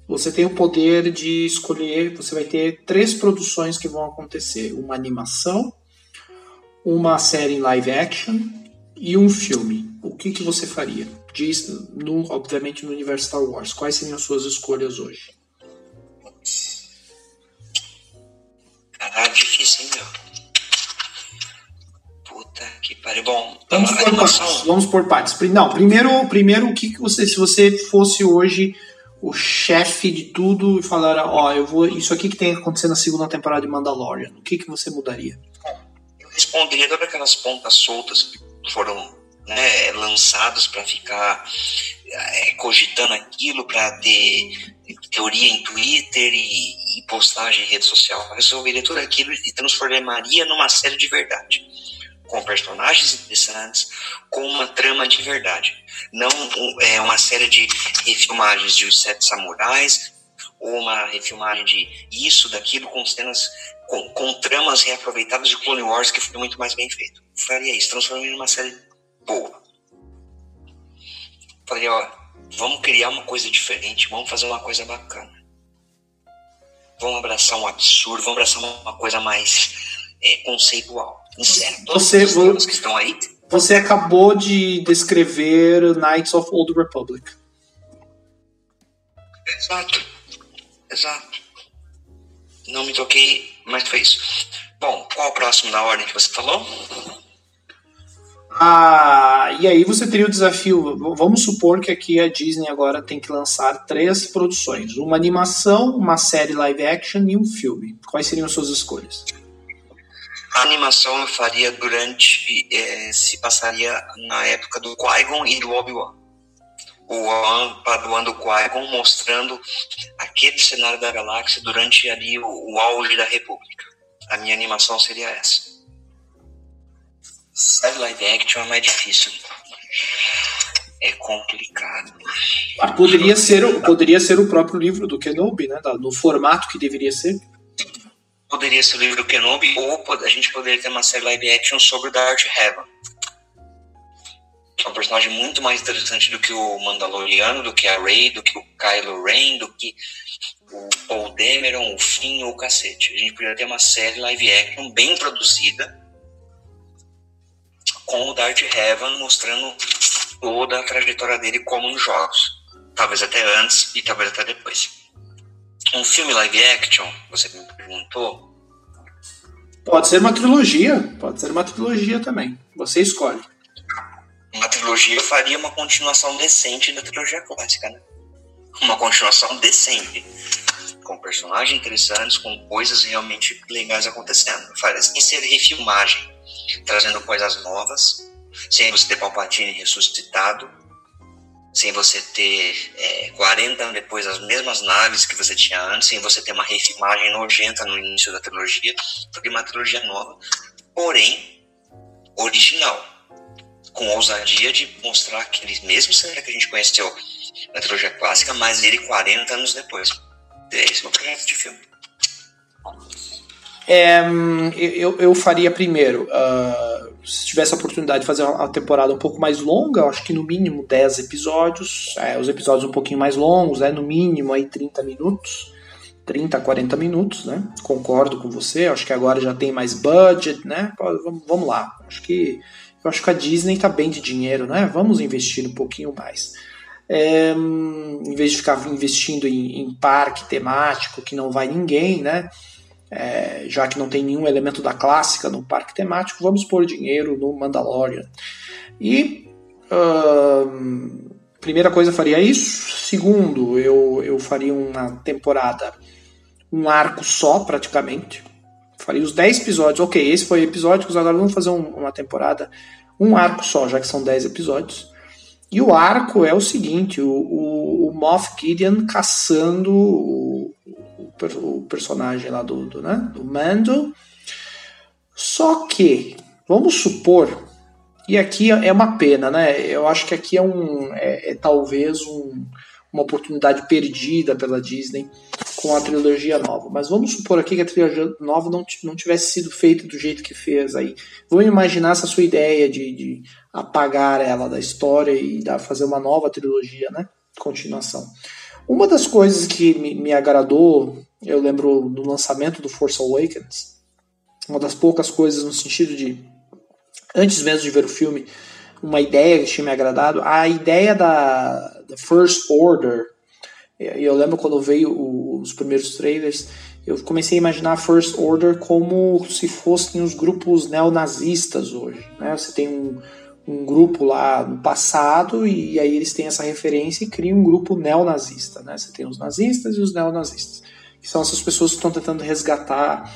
Você tem o poder de escolher, você vai ter três produções que vão acontecer: uma animação, uma série em live action e um filme. O que, que você faria? Diz, no, obviamente, no universo Star Wars. Quais seriam as suas escolhas hoje? Caralho, difícil, hein, meu? Puta que pariu. Bom, vamos por animação... partes. Vamos por partes. Não, primeiro, primeiro o que, que você, se você fosse hoje o chefe de tudo e falar, ó, oh, eu vou, isso aqui que tem acontecendo na segunda temporada de Mandalorian, o que que você mudaria? Eu responderia todas aquelas pontas soltas que foram né, lançadas para ficar é, cogitando aquilo, para ter teoria em Twitter e, e postagem em rede social. Eu resolveria tudo aquilo e transformaria numa série de verdade com personagens interessantes, com uma trama de verdade. Não é uma série de refilmagens de Os Sete Samurais, ou uma refilmagem de isso, daquilo, com cenas, com, com tramas reaproveitadas de Clone Wars, que foi muito mais bem feito. Faria isso, transformaria numa série boa. Falei, ó, vamos criar uma coisa diferente, vamos fazer uma coisa bacana. Vamos abraçar um absurdo, vamos abraçar uma coisa mais é, conceitual. Você, os que estão aí. Você acabou de descrever Knights of Old Republic. Exato. Exato. Não me toquei, mas foi isso. Bom, qual o próximo da ordem que você falou? Ah, e aí você teria o desafio. Vamos supor que aqui a Disney agora tem que lançar três produções: uma animação, uma série live action e um filme. Quais seriam as suas escolhas? A animação eu faria durante. É, se passaria na época do Qui-Gon e do Obi-Wan. O Obi-Wan paduando o Qui-Gon, mostrando aquele cenário da galáxia durante ali o, o auge da República. A minha animação seria essa. Série live action é mais difícil. É complicado. Ah, poderia, ser, poderia ser o próprio livro do Kenobi, né? No formato que deveria ser poderia ser o livro do Kenobi, ou a gente poderia ter uma série live action sobre o Darth Revan. Que é um personagem muito mais interessante do que o Mandaloriano, do que a Rey, do que o Kylo Ren, do que o Paul Dameron, o Finn ou o cacete. A gente poderia ter uma série live action bem produzida com o Darth Revan mostrando toda a trajetória dele como nos jogos. Talvez até antes e talvez até depois. Um filme live action, você me perguntou? Pode ser uma trilogia, pode ser uma trilogia também. Você escolhe. Uma trilogia faria uma continuação decente da trilogia clássica, né? Uma continuação decente. Com personagens interessantes, com coisas realmente legais acontecendo. Sem ser refilmagem, trazendo coisas novas, sem você ter Palpatine ressuscitado, sem você ter é, 40 anos depois as mesmas naves que você tinha antes, sem você ter uma refilmagem nojenta no início da trilogia, porque uma trilogia nova, porém original, com ousadia de mostrar aquele mesmo cenário que a gente conheceu na trilogia clássica, mas ele 40 anos depois. É esse meu projeto de filme. É, eu, eu faria primeiro. Uh se tivesse a oportunidade de fazer uma temporada um pouco mais longa, acho que no mínimo 10 episódios, é, os episódios um pouquinho mais longos, né, no mínimo aí 30 minutos, 30, 40 minutos, né? Concordo com você, acho que agora já tem mais budget, né? Vamos, vamos lá. Acho que eu acho que a Disney tá bem de dinheiro, né? Vamos investir um pouquinho mais. É, em vez de ficar investindo em, em, parque temático que não vai ninguém, né? É, já que não tem nenhum elemento da clássica no parque temático, vamos pôr dinheiro no Mandalorian. E primeira coisa, faria isso. Segundo, eu, eu faria uma temporada, um arco só praticamente. Faria os 10 episódios. Ok, esse foi episódios, agora vamos fazer um, uma temporada, um arco só, já que são 10 episódios. E o arco é o seguinte: o, o, o Moff Gideon caçando o, o, personagem lá do, do, né, do Mando. Só que, vamos supor, e aqui é uma pena, né? Eu acho que aqui é um é, é talvez um, uma oportunidade perdida pela Disney com a trilogia nova. Mas vamos supor aqui que a trilogia nova não, não tivesse sido feita do jeito que fez aí. Vamos imaginar essa sua ideia de, de apagar ela da história e dar, fazer uma nova trilogia, né? Continuação. Uma das coisas que me, me agradou, eu lembro do lançamento do Force Awakens, uma das poucas coisas no sentido de, antes mesmo de ver o filme, uma ideia que tinha me agradado, a ideia da, da First Order, eu lembro quando veio os primeiros trailers, eu comecei a imaginar a First Order como se fossem os grupos neonazistas hoje. Né? Você tem um, um grupo lá no passado e aí eles têm essa referência e criam um grupo neonazista. Né? Você tem os nazistas e os neonazistas, que são essas pessoas que estão tentando resgatar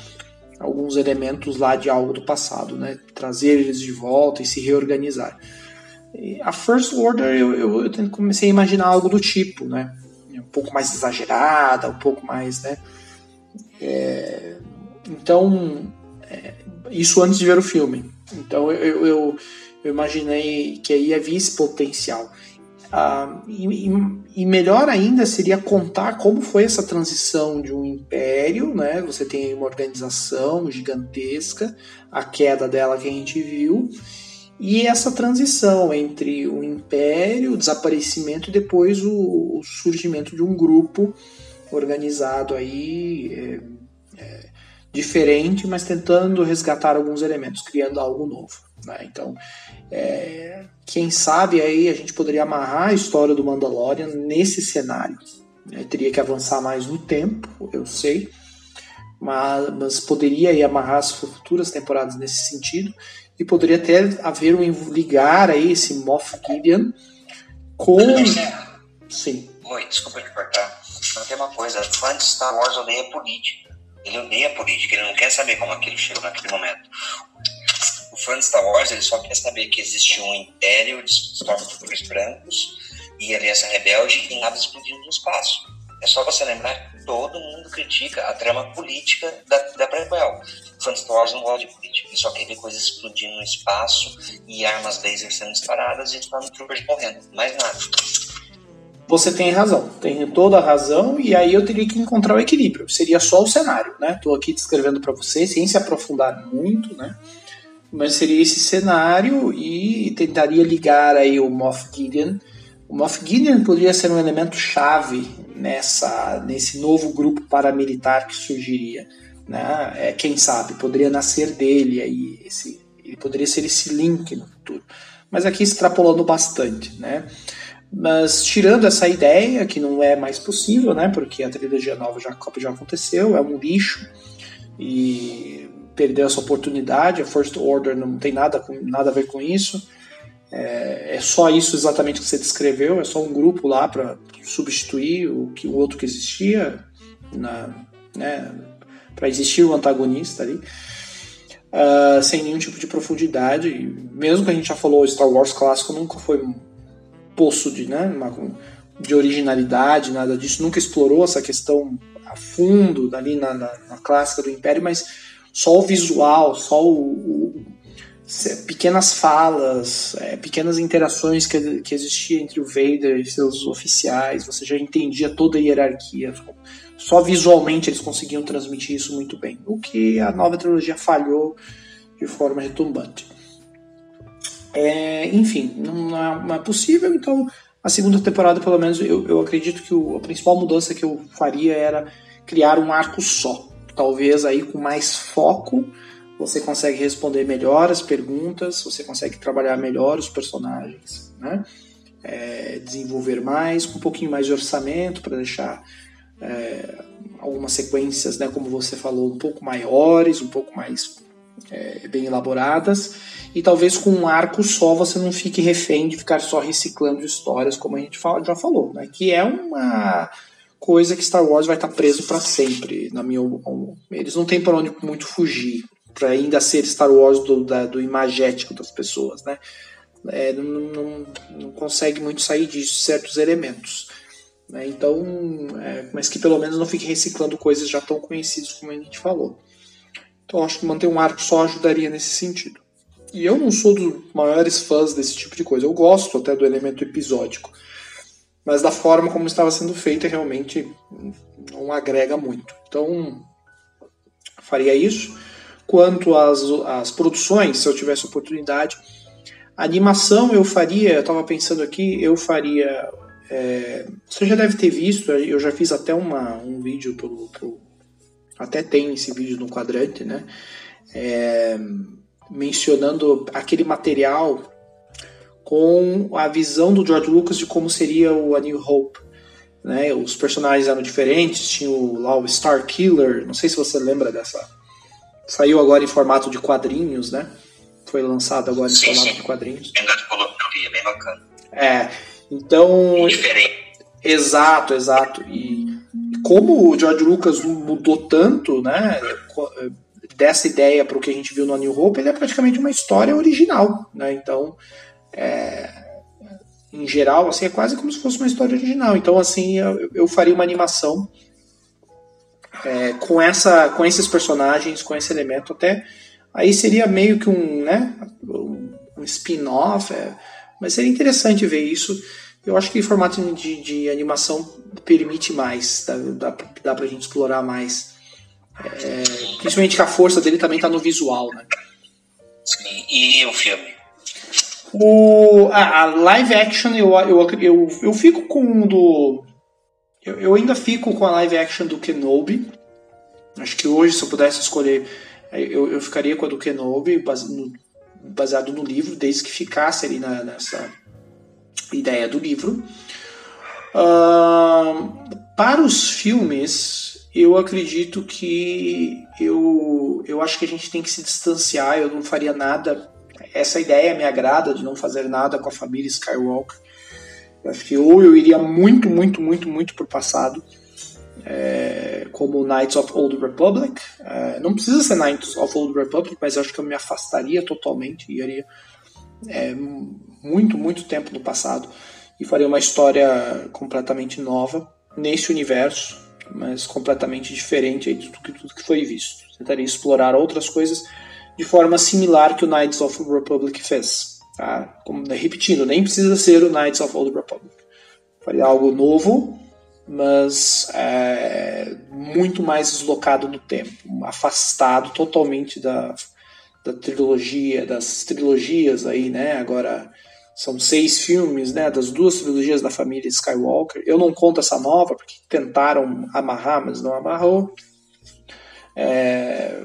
alguns elementos lá de algo do passado, né? trazer eles de volta e se reorganizar. E a First Order eu, eu, eu comecei a imaginar algo do tipo, né? um pouco mais exagerada, um pouco mais, né? É, então, é, isso antes de ver o filme. Então eu, eu, eu imaginei que aí havia esse potencial. Ah, e, e, melhor ainda seria contar como foi essa transição de um império, né? Você tem uma organização gigantesca, a queda dela que a gente viu, e essa transição entre o império, o desaparecimento e depois o, o surgimento de um grupo organizado aí é, é, diferente, mas tentando resgatar alguns elementos, criando algo novo. Né? Então, é, quem sabe aí a gente poderia amarrar a história do Mandalorian nesse cenário. Né? Teria que avançar mais no tempo, eu sei, mas, mas poderia aí amarrar as futuras temporadas nesse sentido e poderia até haver um ligar aí esse Moff Gideon com. Sim. Oi, desculpa te cortar. Mas tem uma coisa, fã de Star Wars odeia política. Ele odeia política, ele não quer saber como aquilo chegou naquele momento fã de Star Wars ele só quer saber que existe um império de stormtroopers brancos e aliança rebelde e nada explodindo no espaço. É só você lembrar que todo mundo critica a trama política da, da prequel. Fã de Star Wars não gosta de política, ele só quer ver coisas explodindo no espaço e armas laser sendo disparadas e stormtroopers morrendo. Mais nada. Você tem razão, tem toda a razão, e aí eu teria que encontrar o equilíbrio. Seria só o cenário, né? Estou aqui descrevendo para você, sem se aprofundar muito, né? Mas seria esse cenário e tentaria ligar aí o Moff Gideon. O Moff Gideon poderia ser um elemento chave nessa nesse novo grupo paramilitar que surgiria, né? É, quem sabe poderia nascer dele aí esse ele poderia ser esse link no futuro. Mas aqui extrapolando bastante, né? Mas tirando essa ideia que não é mais possível, né? Porque a trilogia nova já, já aconteceu, é um lixo e perdeu essa oportunidade. A First Order não tem nada, com, nada a ver com isso. É, é, só isso exatamente que você descreveu. É só um grupo lá para substituir o que o outro que existia, né, para existir o antagonista ali. Uh, sem nenhum tipo de profundidade. Mesmo que a gente já falou, Star Wars clássico nunca foi um poço de, né, uma, de originalidade, nada disso. Nunca explorou essa questão a fundo ali na, na, na clássica do Império, mas só o visual, só o, o pequenas falas, é, pequenas interações que, que existia entre o Vader e seus oficiais, você já entendia toda a hierarquia. Só visualmente eles conseguiam transmitir isso muito bem, o que a nova trilogia falhou de forma retumbante. É, enfim, não é, não é, possível, então a segunda temporada, pelo menos, eu, eu acredito que o, a principal mudança que eu faria era criar um arco só talvez aí com mais foco você consegue responder melhor as perguntas, você consegue trabalhar melhor os personagens, né? é, desenvolver mais, com um pouquinho mais de orçamento para deixar é, algumas sequências, né, como você falou, um pouco maiores, um pouco mais é, bem elaboradas, e talvez com um arco só você não fique refém de ficar só reciclando histórias, como a gente já falou, né, que é uma coisa que Star Wars vai estar preso para sempre, na minha eles não têm para onde muito fugir, para ainda ser Star Wars do, da, do imagético das pessoas, né? É, não, não, não, consegue muito sair disso certos elementos. Né? Então, é, mas que pelo menos não fique reciclando coisas já tão conhecidas como a gente falou. Então, acho que manter um arco só ajudaria nesse sentido. E eu não sou dos maiores fãs desse tipo de coisa. Eu gosto até do elemento episódico. Mas da forma como estava sendo feita, realmente não agrega muito. Então, faria isso. Quanto às, às produções, se eu tivesse oportunidade, animação eu faria, eu estava pensando aqui, eu faria. É, você já deve ter visto, eu já fiz até uma, um vídeo pro, pro até tem esse vídeo no quadrante, né? É, mencionando aquele material com a visão do George Lucas de como seria o A New Hope. Né? Os personagens eram diferentes, tinha o, lá o Star Killer, não sei se você lembra dessa, Saiu agora em formato de quadrinhos, né? Foi lançado agora em sim, formato sim. de quadrinhos. É bem bacana. É, então. Diferente. Exato, exato. E como o George Lucas mudou tanto, né? Dessa ideia para o que a gente viu no New Hope, ele é praticamente uma história original, né? Então, é, em geral, assim, é quase como se fosse uma história original. Então, assim, eu, eu faria uma animação é, com, essa, com esses personagens, com esse elemento até. Aí seria meio que um, né, um spin-off, é, mas seria interessante ver isso. Eu acho que o formato de, de animação permite mais, dá, dá, dá pra gente explorar mais. É, principalmente que a força dele também tá no visual, né? Sim, e o filme? O, a, a live action eu, eu, eu, eu fico com o do eu, eu ainda fico com a live action do Kenobi. Acho que hoje, se eu pudesse escolher, eu, eu ficaria com a do Kenobi, base, no, baseado no livro, desde que ficasse ali na, nessa ideia do livro. Uh, para os filmes, eu acredito que eu, eu acho que a gente tem que se distanciar. Eu não faria nada. Essa ideia me agrada de não fazer nada com a família Skywalker. Eu acho que ou eu iria muito, muito, muito, muito pro passado, é, como Knights of Old Republic. É, não precisa ser Knights of Old Republic, mas acho que eu me afastaria totalmente, iria é, muito, muito tempo no passado e faria uma história completamente nova nesse universo, mas completamente diferente de tudo, tudo que foi visto. Tentaria explorar outras coisas de forma similar que o Knights of the Republic fez. Tá? Como, né, repetindo, nem precisa ser o Knights of Old Republic. Faria algo novo, mas é, muito mais deslocado no tempo, afastado totalmente da, da trilogia, das trilogias aí, né? Agora são seis filmes, né? Das duas trilogias da família Skywalker. Eu não conto essa nova porque tentaram amarrar, mas não amarrou. É,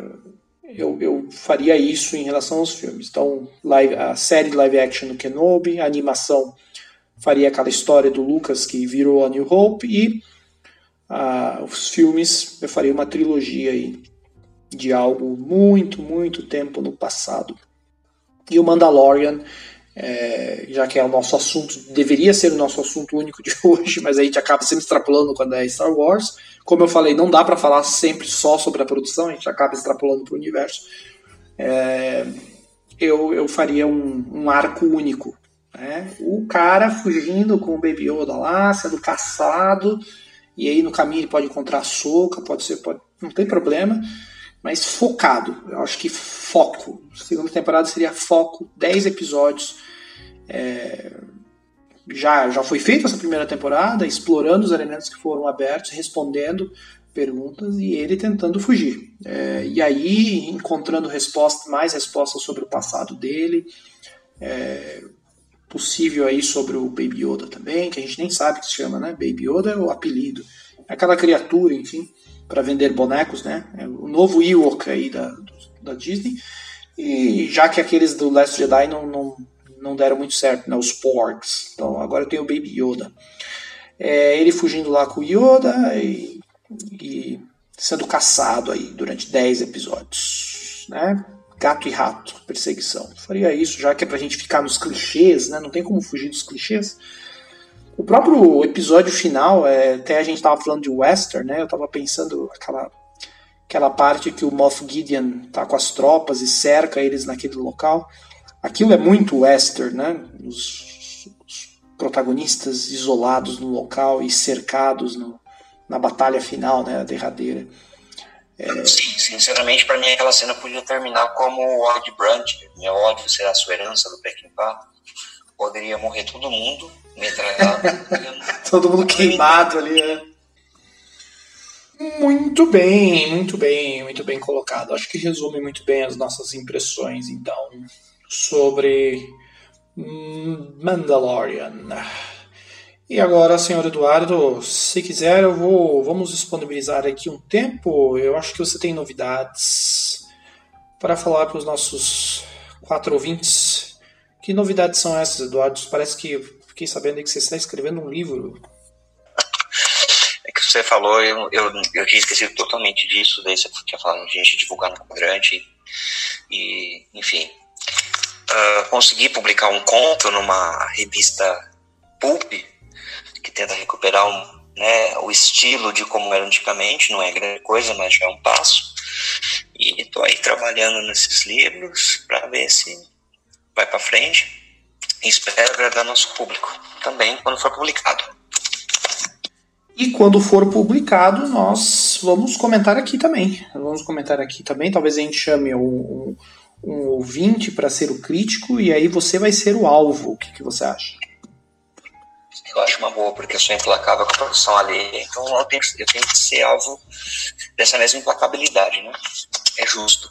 eu, eu faria isso em relação aos filmes. Então, live, a série live action do Kenobi, a animação faria aquela história do Lucas que virou a New Hope e uh, os filmes eu faria uma trilogia aí de algo muito, muito tempo no passado. E o Mandalorian, é, já que é o nosso assunto, deveria ser o nosso assunto único de [LAUGHS] hoje, mas a gente acaba sempre extrapolando quando é Star Wars. Como eu falei, não dá para falar sempre só sobre a produção, a gente acaba extrapolando para o universo. É, eu, eu faria um, um arco único. Né? O cara fugindo com o Baby Yoda lá, sendo caçado, e aí no caminho ele pode encontrar a Soca, pode ser, pode, não tem problema, mas focado. Eu acho que foco. Segunda temporada seria foco, 10 episódios. É, já, já foi feita essa primeira temporada, explorando os elementos que foram abertos, respondendo perguntas e ele tentando fugir. É, e aí encontrando resposta, mais respostas sobre o passado dele, é, possível aí sobre o Baby Yoda também, que a gente nem sabe que se chama, né? Baby Yoda é o apelido. Aquela criatura, enfim, para vender bonecos, né? É o novo Ewok aí da, da Disney. E já que aqueles do Last Jedi não, não não deram muito certo, né? Os Porks. Então agora eu tenho o Baby Yoda. É, ele fugindo lá com o Yoda e, e sendo caçado aí durante 10 episódios, né? Gato e rato, perseguição. faria isso, já que é pra gente ficar nos clichês, né? Não tem como fugir dos clichês. O próprio episódio final, é, até a gente tava falando de western, né? Eu tava pensando aquela aquela parte que o Moff Gideon tá com as tropas e cerca eles naquele local. Aquilo é muito western, né? Os, os protagonistas isolados no local e cercados no, na batalha final, né? A derradeira. É... Sim, sinceramente, para mim aquela cena podia terminar como o ódio Brandt, meu ódio será a sua herança do Peckinpah. Poderia morrer todo mundo, metralhado. [LAUGHS] todo mundo queimado ali, né? Muito bem, muito bem, muito bem colocado. Acho que resume muito bem as nossas impressões, então, sobre Mandalorian. E agora, senhor Eduardo, se quiser, eu vou, vamos disponibilizar aqui um tempo. Eu acho que você tem novidades para falar para os nossos quatro ouvintes. Que novidades são essas, Eduardo? Parece que fiquei sabendo que você está escrevendo um livro você falou, eu, eu, eu tinha esquecido totalmente disso, daí você tinha falado de gente divulgar no quadrante, e, enfim. Uh, consegui publicar um conto numa revista Pulp, que tenta recuperar um, né, o estilo de como era antigamente, não é grande coisa, mas já é um passo. E estou aí trabalhando nesses livros para ver se vai para frente. E espero agradar nosso público também quando for publicado. E quando for publicado, nós vamos comentar aqui também. Vamos comentar aqui também. Talvez a gente chame um, um ouvinte para ser o crítico e aí você vai ser o alvo. O que, que você acha? Eu acho uma boa, porque eu sou implacável com a produção alheia, então eu tenho, eu tenho que ser alvo dessa mesma implacabilidade, né? É justo.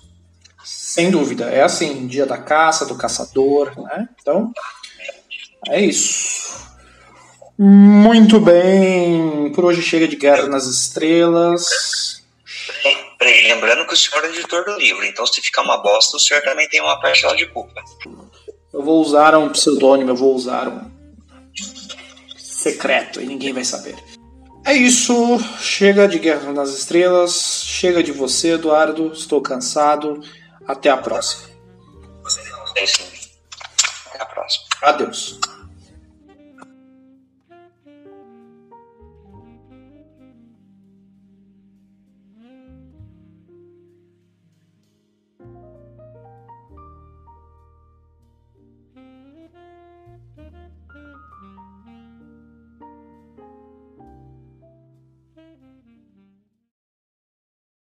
Sem dúvida. É assim, dia da caça, do caçador, né? Então, é isso. Muito bem. Por hoje chega de Guerra nas Estrelas. Peraí, lembrando que o senhor é editor do livro, então se ficar uma bosta, o senhor também tem uma parcela de culpa. Eu vou usar um pseudônimo, eu vou usar um secreto e ninguém vai saber. É isso. Chega de Guerra nas Estrelas. Chega de você, Eduardo. Estou cansado. Até a próxima. Até a próxima. Adeus.